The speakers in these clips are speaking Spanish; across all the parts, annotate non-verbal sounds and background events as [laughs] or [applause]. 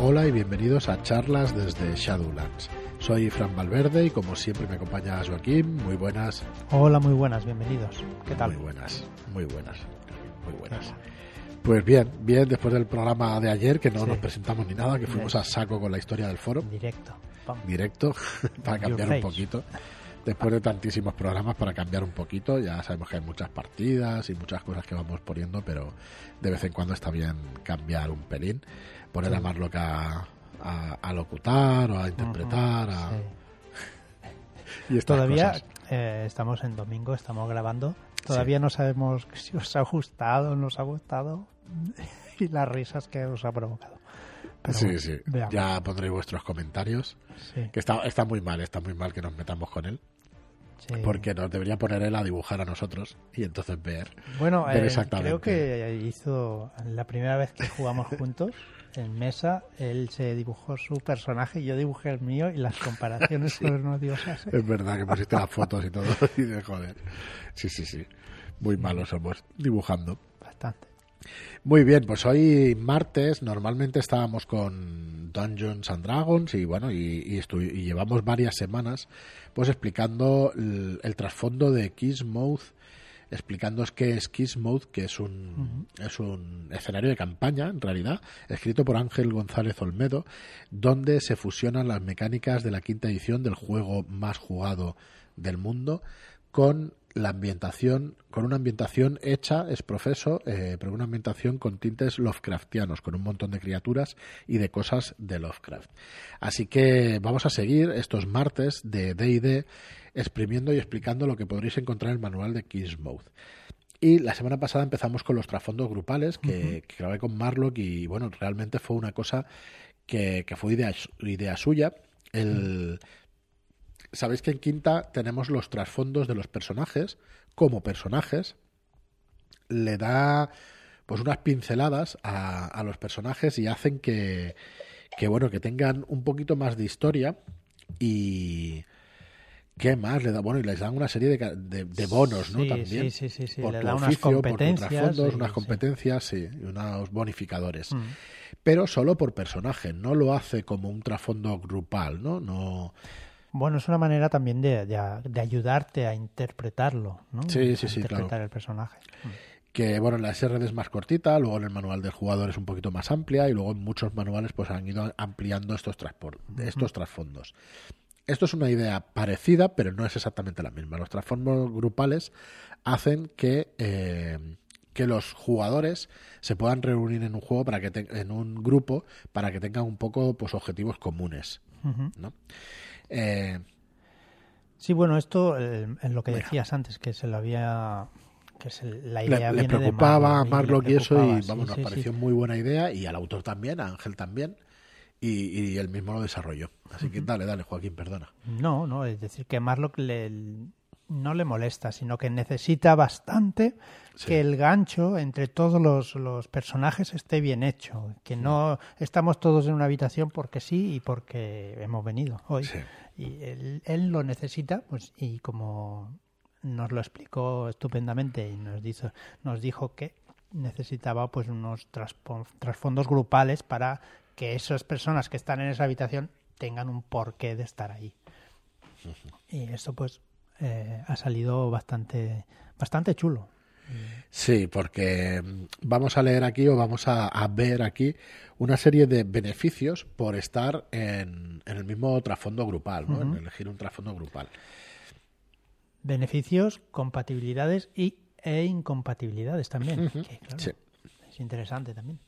Hola y bienvenidos a charlas desde Shadowlands. Soy Fran Valverde y como siempre me acompaña Joaquín. Muy buenas. Hola, muy buenas, bienvenidos. ¿Qué tal? Muy buenas, muy buenas, muy buenas. Pues bien, bien, después del programa de ayer, que no Sí. nos presentamos ni nada, que fuimos a saco con la historia del foro, Directo. Pam. directo, [laughs] para cambiar un poquito. Después de tantísimos programas para cambiar un poquito, ya sabemos que hay muchas partidas y muchas cosas que vamos poniendo, pero de vez en cuando está bien cambiar un pelín, poner a Marlock a, a, a locutar o a interpretar. a- Sí. [laughs] y Todavía eh, estamos en domingo, estamos grabando. Todavía no sabemos [laughs] si os ha gustado, no os ha gustado [laughs] y las risas que os ha provocado. Pero sí, bueno, sí. veamos. Ya pondréis vuestros comentarios. Sí, Que está, está muy mal, está muy mal que nos metamos con él. sí. Porque nos debería poner él a dibujar a nosotros y entonces ver. Bueno, ver eh, exactamente. creo que hizo la primera vez que jugamos juntos en mesa, él se dibujó su personaje y yo dibujé el mío y las comparaciones [laughs] fueron odiosas. Es verdad que pusiste las fotos y todo. [laughs] Y de joder. Sí, sí, sí. Muy malos somos dibujando. Bastante. Muy bien, pues hoy martes normalmente estábamos con Dungeons and Dragons y bueno, y, y estu- y llevamos varias semanas pues explicando el, el trasfondo de Kismouth, explicándoos qué es Kismouth, que es un, es un escenario de campaña en realidad, escrito por Ángel González Olmedo, donde se fusionan las mecánicas de la quinta edición del juego más jugado del mundo con la ambientación, con una ambientación hecha, es profeso, eh, pero una ambientación con tintes Lovecraftianos, con un montón de criaturas y de cosas de Lovecraft. Así que vamos a seguir estos martes de D&D exprimiendo y explicando lo que podréis encontrar en el manual de Kingsmouth. Y la semana pasada empezamos con los trasfondos grupales que, que grabé con Marlock y bueno, realmente fue una cosa que, que fue idea, idea suya. El, Sabéis que en Quinta tenemos los trasfondos de los personajes como personajes. Le da pues unas pinceladas a, a los personajes y hacen que, que bueno que tengan un poquito más de historia y qué más le da bueno y les dan una serie de, de- de bonos no Sí, también sí, sí, sí, sí. por Le tu da unas oficio, por tu competencias. y- unas sí. competencias sí, y unos bonificadores Mm. pero solo por personaje no lo hace como un trasfondo grupal no no Bueno, es una manera también de, de, de ayudarte a interpretarlo, ¿no? Sí, sí, A sí, interpretar claro. el personaje. que bueno en la SRD es más cortita, luego en el manual del jugador es un poquito más amplia y luego en muchos manuales pues han ido ampliando estos, estos trasfondos. Esto es una idea parecida, pero no es exactamente la misma. Los trasfondos grupales hacen que, eh, que los jugadores se puedan reunir en un juego para que te- en un grupo para que tengan un poco pues objetivos comunes. ¿no? Eh, Sí, bueno, esto eh, en lo que decías antes, que se lo había... que se, la idea le viene de preocupaba a Marlowe Marlock y eso y preocupaba, vamos, sí, nos sí. pareció muy buena idea y al autor también, a Ángel también y, y él mismo lo desarrolló. Así que dale, dale, Joaquín, perdona. No, no, es decir, que Marlock le, no le molesta, sino que necesita bastante Sí. que el gancho entre todos los, los personajes esté bien hecho, que no estamos todos en una habitación porque sí y porque hemos venido hoy. Sí. Y él, él lo necesita, pues, y como nos lo explicó estupendamente y nos dijo, nos dijo que necesitaba pues unos trasfondos grupales para que esas personas que están en esa habitación tengan un porqué de estar ahí. Y eso pues eh, ha salido bastante, bastante chulo. Sí, porque mm, vamos a leer aquí o vamos a, a ver aquí una serie de beneficios por estar en, en el mismo trasfondo grupal, ¿no? en elegir un trasfondo grupal. Beneficios, compatibilidades y, e incompatibilidades también. que, claro, Sí. Es interesante también.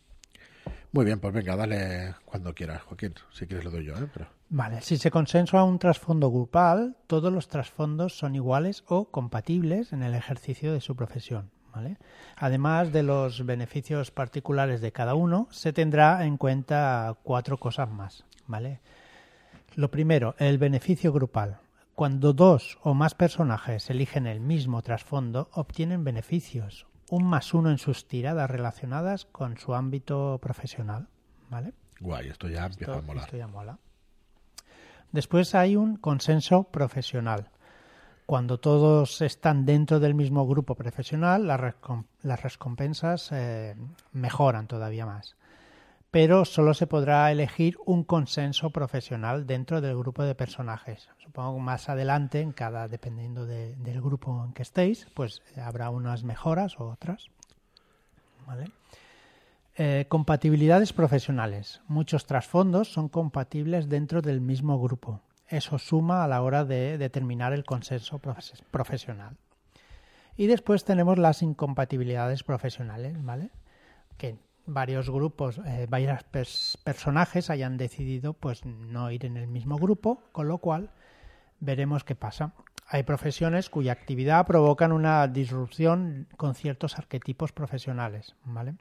Muy bien, pues venga, dale cuando quieras, Joaquín. Si quieres lo doy yo, ¿eh? Pero... Vale, si se consensua un trasfondo grupal, todos los trasfondos son iguales o compatibles en el ejercicio de su profesión. ¿vale? Además de los beneficios particulares de cada uno, se tendrá en cuenta cuatro cosas más. ¿vale? Lo primero, el beneficio grupal. Cuando dos o más personajes eligen el mismo trasfondo, obtienen beneficios, un más uno en sus tiradas relacionadas con su ámbito profesional. ¿vale? Guay, esto ya empieza a molar. esto ya mola. Después hay un consenso profesional. Cuando todos están dentro del mismo grupo profesional, las, las recompensas eh, mejoran todavía más. Pero solo se podrá elegir un consenso profesional dentro del grupo de personajes. Supongo que más adelante, en cada, dependiendo del grupo en que estéis, pues habrá unas mejoras o otras. Eh, compatibilidades profesionales. Muchos trasfondos son compatibles dentro del mismo grupo. Eso suma a la hora de determinar el consenso profesional. Y después tenemos las incompatibilidades profesionales, ¿vale? Que varios grupos, eh, varios personajes hayan decidido pues no ir en el mismo grupo, con lo cual veremos qué pasa. Hay profesiones cuya actividad provocan una disrupción con ciertos arquetipos profesionales, ¿vale?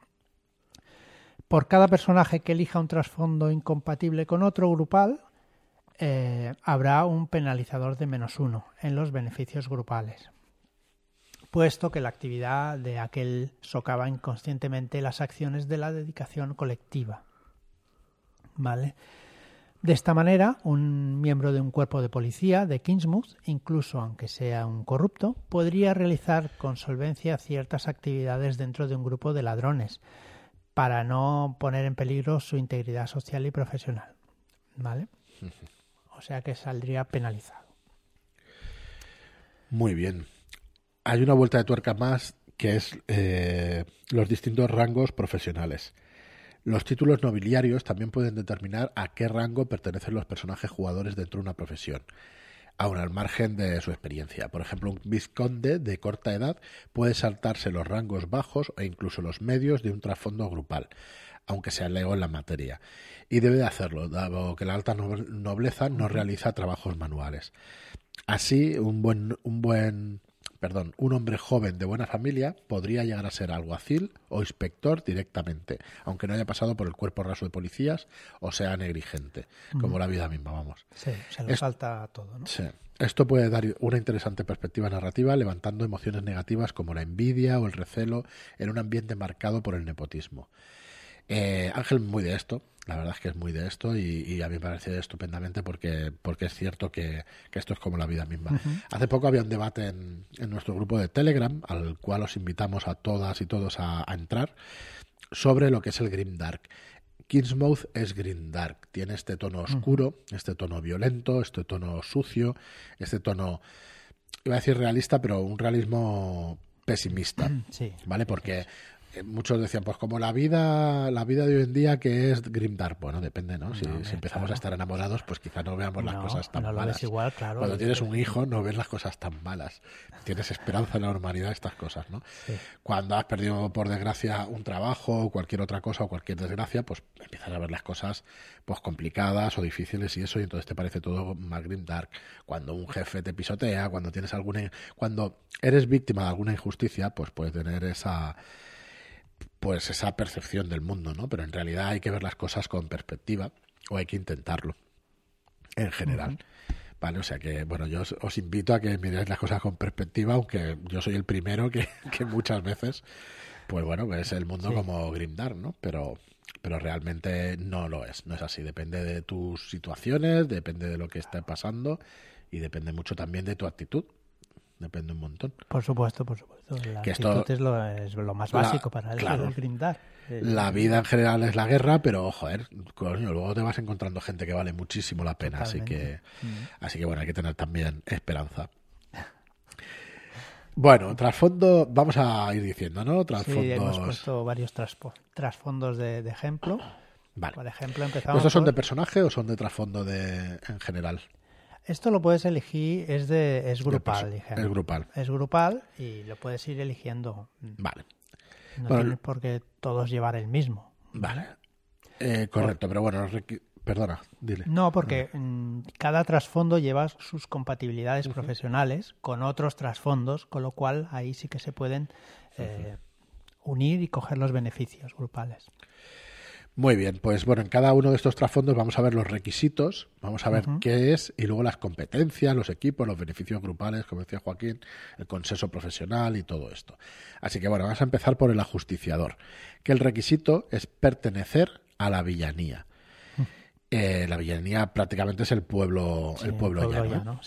Por cada personaje que elija un trasfondo incompatible con otro grupal, eh, habrá un penalizador de menos uno en los beneficios grupales puesto que la actividad de aquel socava inconscientemente las acciones de la dedicación colectiva. ¿Vale? De esta manera, un miembro de un cuerpo de policía de Kingsmouth, incluso aunque sea un corrupto, podría realizar con solvencia ciertas actividades dentro de un grupo de ladrones para no poner en peligro su integridad social y profesional. ¿Vale? O sea que saldría penalizado. Muy bien hay una vuelta de tuerca más que es eh, los distintos rangos profesionales. Los títulos nobiliarios también pueden determinar a qué rango pertenecen los personajes jugadores dentro de una profesión, aun al margen de su experiencia. Por ejemplo, un vizconde de corta edad puede saltarse los rangos bajos e incluso los medios de un trasfondo grupal, aunque sea lego en la materia. Y debe de hacerlo, dado que la alta nobleza no realiza trabajos manuales. Así, un buen, un buen perdón, un hombre joven de buena familia podría llegar a ser alguacil o inspector directamente, aunque no haya pasado por el cuerpo raso de policías o sea negligente, como la vida misma, vamos. Sí, se le falta todo, ¿no? Sí. Esto puede dar una interesante perspectiva narrativa levantando emociones negativas como la envidia o el recelo en un ambiente marcado por el nepotismo. Eh, Ángel muy de esto, la verdad es que es muy de esto y, a mí me parece estupendamente porque, porque es cierto que, esto es como la vida misma. Hace poco había un debate en, nuestro grupo de Telegram, al cual os invitamos a todas y todos a, entrar, sobre lo que es el Grim Dark. Kingsmouth es Grim Dark, tiene este tono oscuro, este tono violento, este tono sucio, este tono, iba a decir realista, pero un realismo pesimista, sí, ¿vale? Porque muchos decían, pues como la vida, la vida de hoy en día que es grimdark, bueno, depende, ¿no? Si, empezamos a estar enamorados, pues quizá no veamos las cosas tan malas. igual, claro, Cuando tienes un hijo, no ves las cosas tan malas. Tienes esperanza en la normalidad, estas cosas, ¿no? Cuando has perdido, por desgracia, un trabajo o cualquier otra cosa o cualquier desgracia, pues empiezas a ver las cosas pues complicadas o difíciles y eso, y entonces te parece todo más grimdark. Cuando un jefe te pisotea, cuando tienes alguna, cuando eres víctima de alguna injusticia, pues puedes tener esa pues esa percepción del mundo, ¿no? Pero en realidad hay que ver las cosas con perspectiva o hay que intentarlo en general. Vale, o sea que, bueno, yo os, invito a que miréis las cosas con perspectiva, aunque yo soy el primero que, [laughs] muchas veces, pues bueno, ves el mundo como grimdark, ¿no? Pero, pero realmente no lo es, no es así. Depende de tus situaciones, depende de lo que esté pasando y depende mucho también de tu actitud depende un montón. Por supuesto, por supuesto. La que esto, es, lo, es lo más básico para el, claro, La vida en general es la guerra, pero joder, coño, luego te vas encontrando gente que vale muchísimo la pena, así que mm. así que bueno, hay que tener también esperanza. [laughs] Bueno, trasfondo, vamos a ir diciendo, ¿no? Trasfondos... Sí, hemos puesto varios trasfondos de, ejemplo. Vale. Por ejemplo, empezamos. ¿Estos son de personaje o son de trasfondo de, en general? Esto lo puedes elegir, es de es grupal, Es grupal. Es grupal y lo puedes ir eligiendo. Vale. No tienes por qué todos llevar el mismo. Vale. Eh, correcto, pero bueno, perdona, dile. No, porque mm, cada trasfondo lleva sus compatibilidades profesionales con otros trasfondos, con lo cual ahí sí que se pueden eh, unir y coger los beneficios grupales. Muy bien, pues bueno, en cada uno de estos trasfondos vamos a ver los requisitos, vamos a ver qué es y luego las competencias, los equipos, los beneficios grupales, como decía Joaquín, el consenso profesional y todo esto. Así que bueno, vamos a empezar por el ajusticiador, que el requisito es pertenecer a la villanía. Eh, la villanía prácticamente es el pueblo, el pueblo, llano.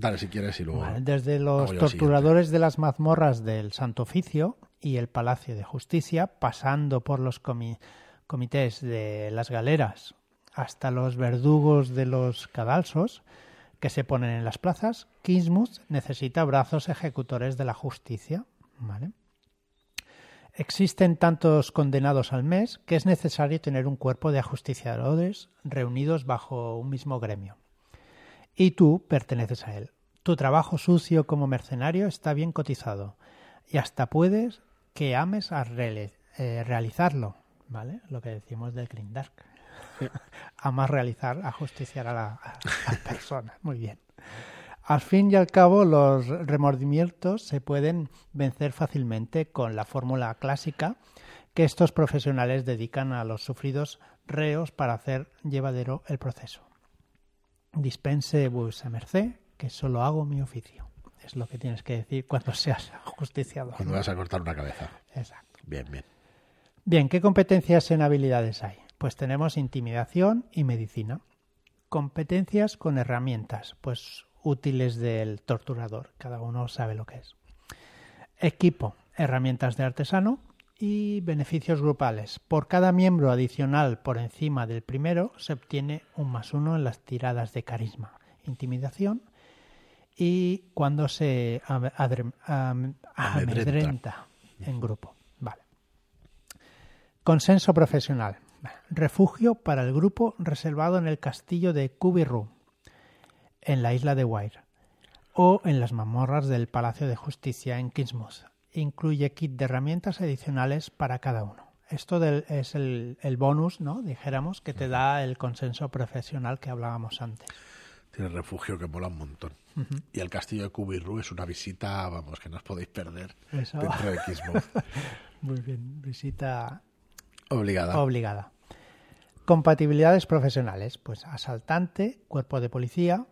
Dale si quieres y luego. desde los torturadores de las mazmorras del Santo Oficio y el Palacio de Justicia, pasando por los comités de las galeras hasta los verdugos de los cadalsos que se ponen en las plazas, Kingsmouth necesita brazos ejecutores de la justicia. ¿vale? Existen tantos condenados al mes que es necesario tener un cuerpo de ajusticiadores reunidos bajo un mismo gremio. Y tú perteneces a él. Tu trabajo sucio como mercenario está bien cotizado y hasta puedes que ames a eh, realizarlo, ¿vale? Lo que decimos del Green Dark. [laughs] Amas realizar, ajusticiar a la, a la persona. Muy bien. Al fin y al cabo, los remordimientos se pueden vencer fácilmente con la fórmula clásica que estos profesionales dedican a los sufridos reos para hacer llevadero el proceso. Dispense vuesa merced, que solo hago mi oficio. Es lo que tienes que decir cuando seas justiciado. Cuando vas a cortar una cabeza. Exacto. Bien, bien. Bien, ¿qué competencias en habilidades hay? Pues tenemos intimidación y medicina. Competencias con herramientas, pues útiles del torturador. Cada uno sabe lo que es. Equipo, herramientas de artesano y beneficios grupales. Por cada miembro adicional por encima del primero se obtiene un más uno en las tiradas de carisma, intimidación y cuando se amedrenta en grupo. Vale. Consenso profesional. Refugio para el grupo reservado en el castillo de Kubiru en la isla de Wire o en las mamorras del Palacio de Justicia en Kingsmouth. Incluye kit de herramientas adicionales para cada uno. Esto es el, bonus, ¿no? Dijéramos, que te da el consenso profesional que hablábamos antes. Tiene refugio que mola un montón. Y el castillo de Kubiru es una visita, vamos, que no os podéis perder dentro de Kingsmouth. [laughs] Muy bien, visita obligada. Obligada. Compatibilidades profesionales, pues asaltante, cuerpo de policía,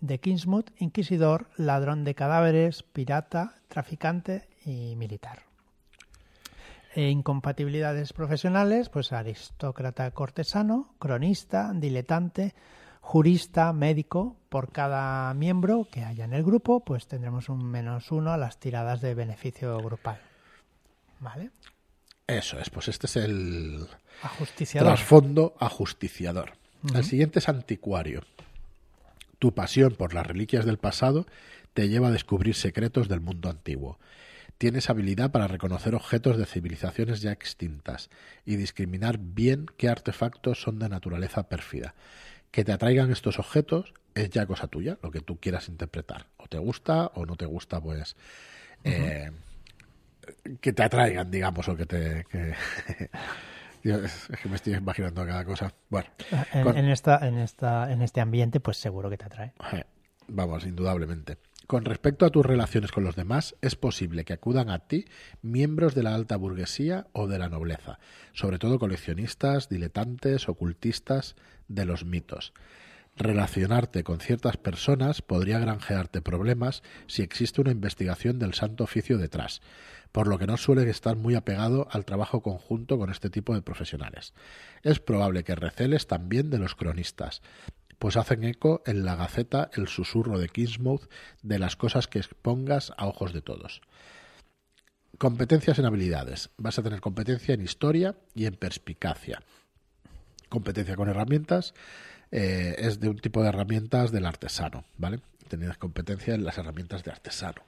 de Kingsmouth, inquisidor, ladrón de cadáveres, pirata, traficante y militar. E incompatibilidades profesionales, pues aristócrata cortesano, cronista, diletante, jurista, médico. Por cada miembro que haya en el grupo, pues tendremos un menos uno a las tiradas de beneficio grupal. ¿Vale? Eso es, pues este es el ajusticiador. trasfondo ajusticiador. El siguiente es anticuario. Tu pasión por las reliquias del pasado te lleva a descubrir secretos del mundo antiguo. Tienes habilidad para reconocer objetos de civilizaciones ya extintas y discriminar bien qué artefactos son de naturaleza pérfida. Que te atraigan estos objetos es ya cosa tuya, lo que tú quieras interpretar. O te gusta o no te gusta, pues... Eh, que te atraigan, digamos, o que te... [laughs] Es que me estoy imaginando cada cosa. Bueno, en, esta, en, esta, en este ambiente, pues seguro que te atrae. Eh, vamos, indudablemente. Con respecto a tus relaciones con los demás, es posible que acudan a ti miembros de la alta burguesía o de la nobleza, sobre todo coleccionistas, diletantes, ocultistas de los mitos. Relacionarte con ciertas personas podría granjearte problemas si existe una investigación del santo oficio detrás por lo que no suele estar muy apegado al trabajo conjunto con este tipo de profesionales. Es probable que receles también de los cronistas, pues hacen eco en la Gaceta el susurro de Kingsmouth de las cosas que expongas a ojos de todos. Competencias en habilidades. Vas a tener competencia en historia y en perspicacia. Competencia con herramientas eh, es de un tipo de herramientas del artesano, ¿vale? Tenías competencia en las herramientas de artesano.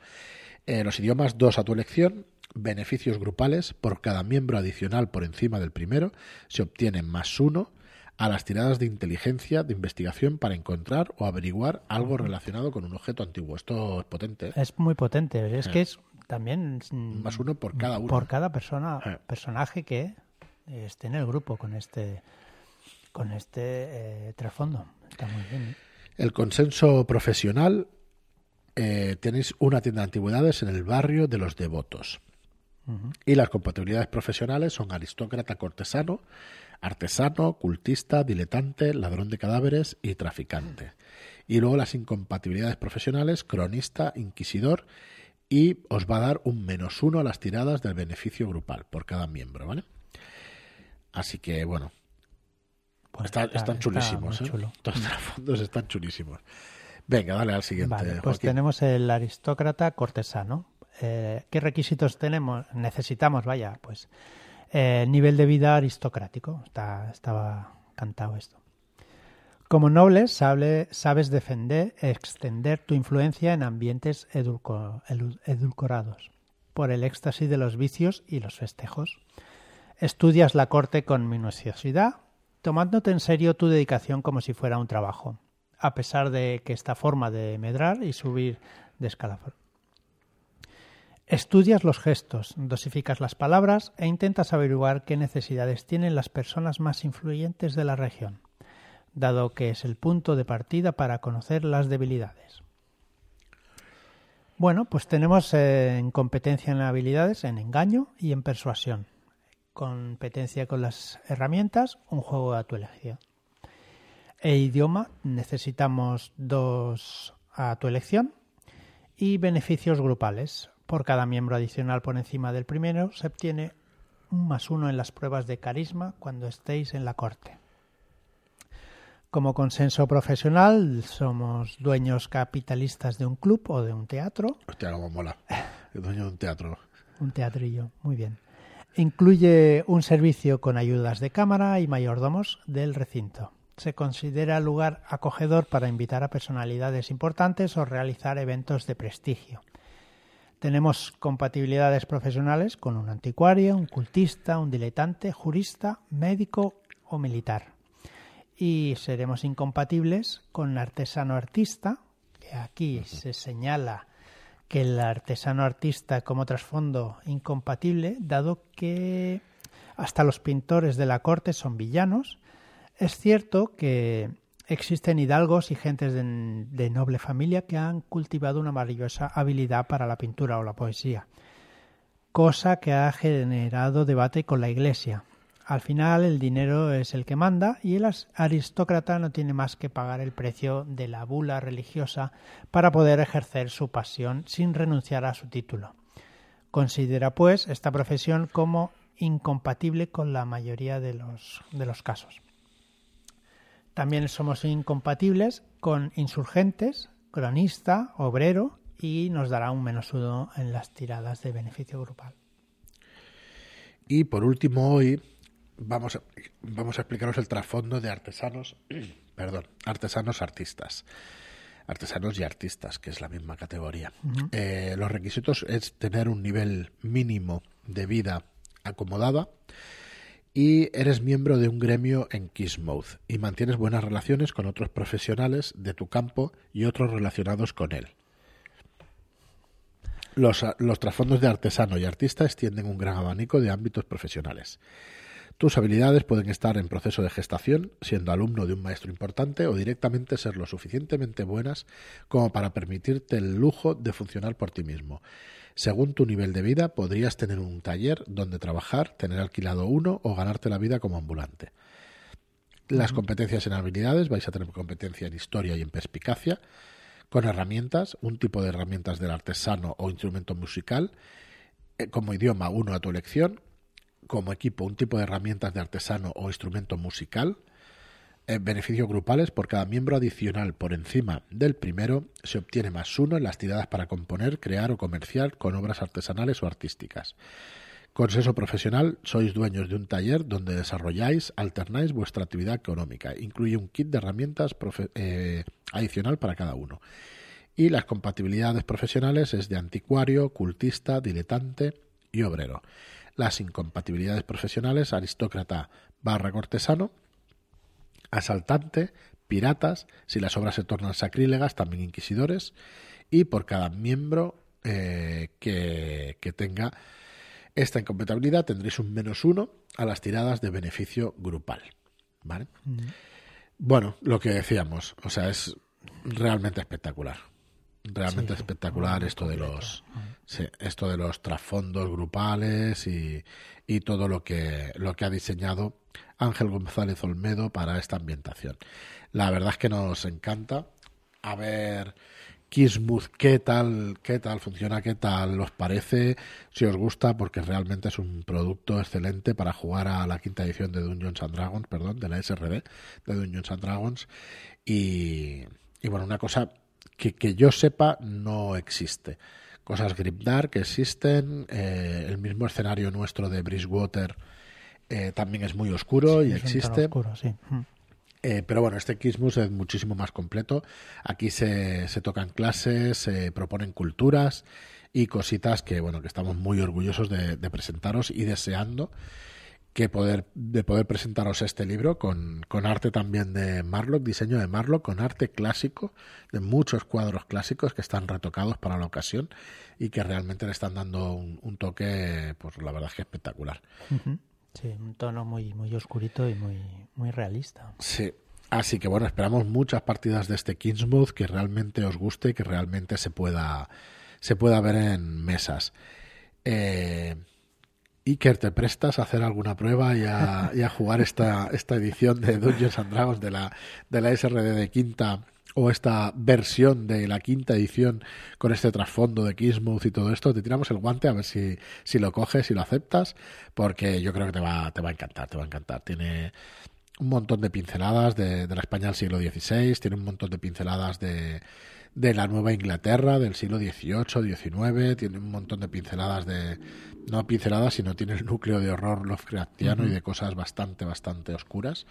Eh, los idiomas, dos a tu elección. Beneficios grupales. Por cada miembro adicional por encima del primero se obtiene más uno a las tiradas de inteligencia de investigación para encontrar o averiguar algo relacionado con un objeto antiguo. Esto es potente. ¿eh? Es muy potente. Es que es también más uno por cada uno. Por cada persona, eh. personaje que esté en el grupo con este con este trasfondo. Está muy bien. El consenso profesional eh, tenéis una tienda de antigüedades en el barrio de los devotos. Y las compatibilidades profesionales son aristócrata cortesano, artesano, cultista, diletante, ladrón de cadáveres y traficante. Y luego las incompatibilidades profesionales, cronista, inquisidor, y os va a dar un menos uno a las tiradas del beneficio grupal por cada miembro, ¿vale? Así que, bueno, están chulísimos, ¿eh? Todos los fondos están chulísimos. Venga, dale al siguiente. pues tenemos el aristócrata cortesano. Eh, ¿Qué requisitos tenemos? Necesitamos, vaya, pues Eh, nivel de vida aristocrático. Está, estaba cantado esto. Como nobles sabes defender, extender tu influencia en ambientes edulcorados por el éxtasis de los vicios y los festejos. Estudias la corte con minuciosidad, tomándote en serio tu dedicación como si fuera un trabajo, a pesar de que esta forma de medrar y subir de escalafón. Estudias los gestos, dosificas las palabras e intentas averiguar qué necesidades tienen las personas más influyentes de la región dado que es el punto de partida para conocer las debilidades. Bueno, pues tenemos eh, en competencia en habilidades en engaño y en persuasión. Competencia con las herramientas, un juego a tu elección. E idioma, necesitamos dos a tu elección. Y beneficios grupales. Por cada miembro adicional por encima del primero se obtiene un más uno en las pruebas de carisma cuando estéis en la corte. Como consenso profesional, somos dueños capitalistas de un club o de un teatro. Hostia, cómo mola. El dueño de un teatro. un teatrillo, muy bien. Incluye un servicio con ayudas de cámara y mayordomos del recinto. Se considera lugar acogedor para invitar a personalidades importantes o realizar eventos de prestigio. Tenemos compatibilidades profesionales con un anticuario, un cultista, un diletante, jurista, médico o militar y seremos incompatibles con el artesano artista, que aquí se señala que el artesano artista como trasfondo incompatible, dado que hasta los pintores de la corte son villanos. Es cierto que existen hidalgos y gentes de, de, noble familia que han cultivado una maravillosa habilidad para la pintura o la poesía, cosa que ha generado debate con la Iglesia, al final el dinero es el que manda y el aristócrata no tiene más que pagar el precio de la bula religiosa para poder ejercer su pasión sin renunciar a su título. Considera, pues, esta profesión como incompatible con la mayoría de los, de los casos. También somos incompatibles con insurgentes, cronista, obrero y nos dará un menos uno en las tiradas de beneficio grupal. Y por último, hoy vamos a, vamos a explicaros el trasfondo de artesanos, [clears throat] perdón, artesanos artistas. Artesanos y artistas, que es la misma categoría. Eh, los requisitos es tener un nivel mínimo de vida acomodada y eres miembro de un gremio en Kissmouth y mantienes buenas relaciones con otros profesionales de tu campo y otros relacionados con él. Los, los trasfondos de artesano y artista extienden un gran abanico de ámbitos profesionales. Tus habilidades pueden estar en proceso de gestación, siendo alumno de un maestro importante o directamente ser lo suficientemente buenas como para permitirte el lujo de funcionar por ti mismo. Según tu nivel de vida, podrías tener un taller donde trabajar, tener alquilado uno o ganarte la vida como ambulante. Las competencias en habilidades, vais a tener competencia en historia y en perspicacia, con herramientas, un tipo de herramientas del artesano o instrumento musical, eh, como idioma uno a tu elección, como equipo un tipo de herramientas de artesano o instrumento musical. En beneficios grupales por cada miembro adicional por encima del primero se obtiene más uno en las tiradas para componer, crear o comerciar con obras artesanales o artísticas. Consenso profesional, sois dueños de un taller donde desarrolláis, alternáis vuestra actividad económica. Incluye un kit de herramientas eh, adicional para cada uno. Y las compatibilidades profesionales es de anticuario, cultista, diletante y obrero las incompatibilidades profesionales, aristócrata barra cortesano, asaltante, piratas, si las obras se tornan sacrílegas, también inquisidores, y por cada miembro eh, que, tenga esta incompatibilidad tendréis un menos uno a las tiradas de beneficio grupal. ¿Vale? Bueno, lo que decíamos, o sea, es realmente espectacular realmente espectacular esto de los esto de los trasfondos grupales y, y, todo lo que lo que ha diseñado Ángel González Olmedo para esta ambientación. La verdad es que nos encanta. A ver Kismuth qué tal qué tal funciona, qué tal os parece, si os gusta porque realmente es un producto excelente para jugar a la quinta edición de Dungeons and Dragons, perdón, de la SRD de Dungeons and Dragons. Y y bueno, una cosa que, que yo sepa no existe. Cosas Grimdark que existen, eh, el mismo escenario nuestro de Bridgewater eh, también es muy oscuro y existe. Oscuro, sí. Mm. Eh, pero bueno, este Kismus es muchísimo más completo. Aquí se, se tocan clases, se proponen culturas y cositas que bueno que estamos muy orgullosos de, presentaros y deseando que poder de poder presentaros este libro con, con, arte también de Marlock, diseño de Marlock, con arte clásico, de muchos cuadros clásicos que están retocados para la ocasión y que realmente le están dando un, toque, pues la verdad es que espectacular. Sí, un tono muy, muy oscurito y muy, muy realista. Sí. Así que bueno, esperamos muchas partidas de este Kingsmouth que realmente os guste y que realmente se pueda, se pueda ver en mesas. Eh, Iker, ¿te prestas a hacer alguna prueba [laughs] y a, jugar esta, esta edición de Dungeons and Dragons de la, de la SRD de quinta o esta versión de la quinta edición con este trasfondo de Kismuth y todo esto, te tiramos el guante a ver si, si lo coges, si lo aceptas, porque yo creo que te va, te va a encantar, te va a encantar. Tiene un montón de pinceladas de, de la España del siglo XVI, tiene un montón de pinceladas de, de la Nueva Inglaterra del siglo XVIII, XIX, tiene un montón de pinceladas de, no pinceladas, sino tiene el núcleo de horror Lovecraftiano y de cosas bastante, bastante oscuras.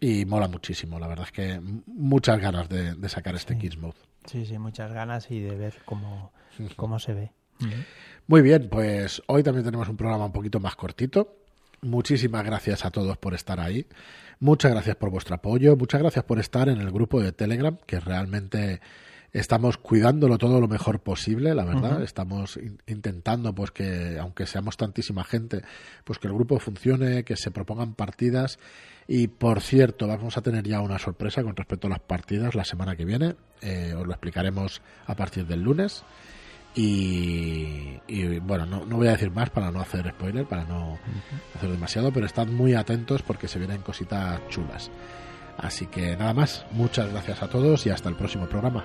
Y mola muchísimo, la verdad es que muchas ganas de, sacar este Kids Mode. Sí, sí, muchas ganas y de ver cómo, cómo se ve. Muy bien, pues hoy también tenemos un programa un poquito más cortito. Muchísimas gracias a todos por estar ahí. Muchas gracias por vuestro apoyo. Muchas gracias por estar en el grupo de Telegram, que realmente estamos cuidándolo todo lo mejor posible, la verdad. Estamos intentando, pues que, aunque seamos tantísima gente, pues que el grupo funcione, que se propongan partidas. Y por cierto, vamos a tener ya una sorpresa con respecto a las partidas la semana que viene. Eh, os lo explicaremos a partir del lunes. Y, bueno, no, no, voy a decir más para no hacer spoiler, para no hacer demasiado, pero estad muy atentos porque se vienen cositas chulas. Así que nada más, muchas gracias a todos y hasta el próximo programa.